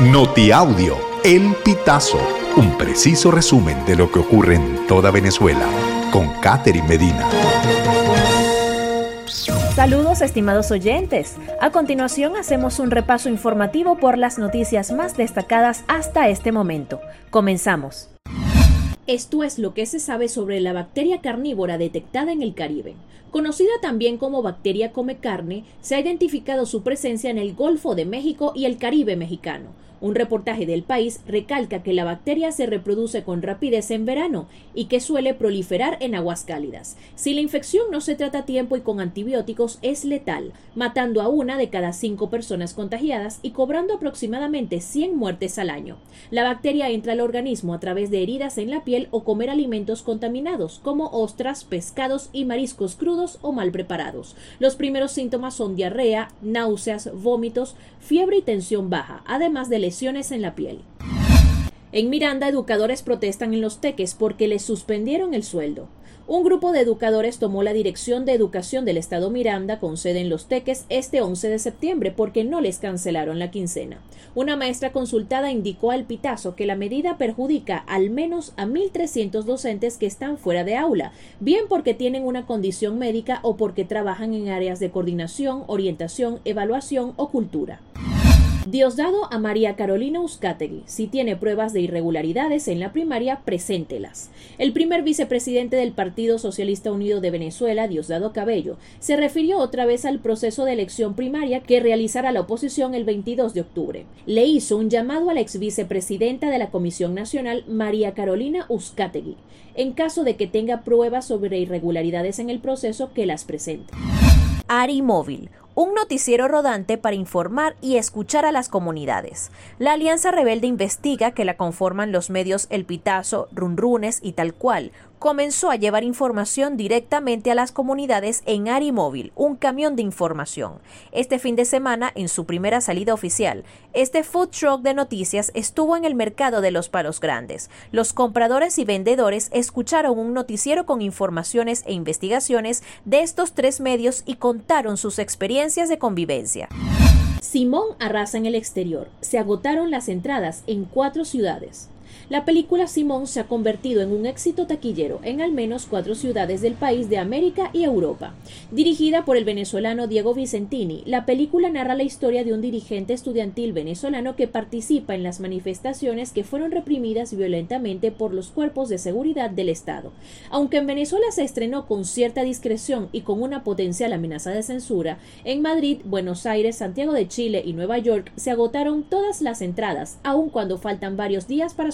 Notiaudio, El Pitazo, un preciso resumen de lo que ocurre en toda Venezuela, con Catherine Medina. Saludos estimados oyentes. A continuación hacemos un repaso informativo por las noticias más destacadas hasta este momento. Comenzamos. Esto es lo que se sabe sobre la bacteria carnívora detectada en el Caribe. Conocida también como bacteria come carne, se ha identificado su presencia en el Golfo de México y el Caribe mexicano un reportaje del país recalca que la bacteria se reproduce con rapidez en verano y que suele proliferar en aguas cálidas. Si la infección no se trata a tiempo y con antibióticos es letal, matando a una de cada cinco personas contagiadas y cobrando aproximadamente 100 muertes al año. La bacteria entra al organismo a través de heridas en la piel o comer alimentos contaminados como ostras, pescados y mariscos crudos o mal preparados. Los primeros síntomas son diarrea, náuseas, vómitos, fiebre y tensión baja, además de lesiones en la piel. En Miranda, educadores protestan en los teques porque les suspendieron el sueldo. Un grupo de educadores tomó la Dirección de Educación del Estado Miranda con sede en Los Teques este 11 de septiembre porque no les cancelaron la quincena. Una maestra consultada indicó al Pitazo que la medida perjudica al menos a 1.300 docentes que están fuera de aula, bien porque tienen una condición médica o porque trabajan en áreas de coordinación, orientación, evaluación o cultura. Diosdado a María Carolina Uzcategui. Si tiene pruebas de irregularidades en la primaria, preséntelas. El primer vicepresidente del Partido Socialista Unido de Venezuela, Diosdado Cabello, se refirió otra vez al proceso de elección primaria que realizará la oposición el 22 de octubre. Le hizo un llamado a la ex vicepresidenta de la Comisión Nacional, María Carolina Uzcategui, en caso de que tenga pruebas sobre irregularidades en el proceso, que las presente. Ari Móvil, un noticiero rodante para informar y escuchar a las comunidades. La Alianza Rebelde investiga que la conforman los medios El Pitazo, Runrunes y tal cual, comenzó a llevar información directamente a las comunidades en Arimóvil, un camión de información. Este fin de semana, en su primera salida oficial, este food truck de noticias estuvo en el mercado de los palos grandes. Los compradores y vendedores escucharon un noticiero con informaciones e investigaciones de estos tres medios y contaron sus experiencias de convivencia. Simón arrasa en el exterior. Se agotaron las entradas en cuatro ciudades. La película Simón se ha convertido en un éxito taquillero en al menos cuatro ciudades del país de América y Europa. Dirigida por el venezolano Diego Vicentini, la película narra la historia de un dirigente estudiantil venezolano que participa en las manifestaciones que fueron reprimidas violentamente por los cuerpos de seguridad del Estado. Aunque en Venezuela se estrenó con cierta discreción y con una potencial amenaza de censura, en Madrid, Buenos Aires, Santiago de Chile y Nueva York se agotaron todas las entradas, aun cuando faltan varios días para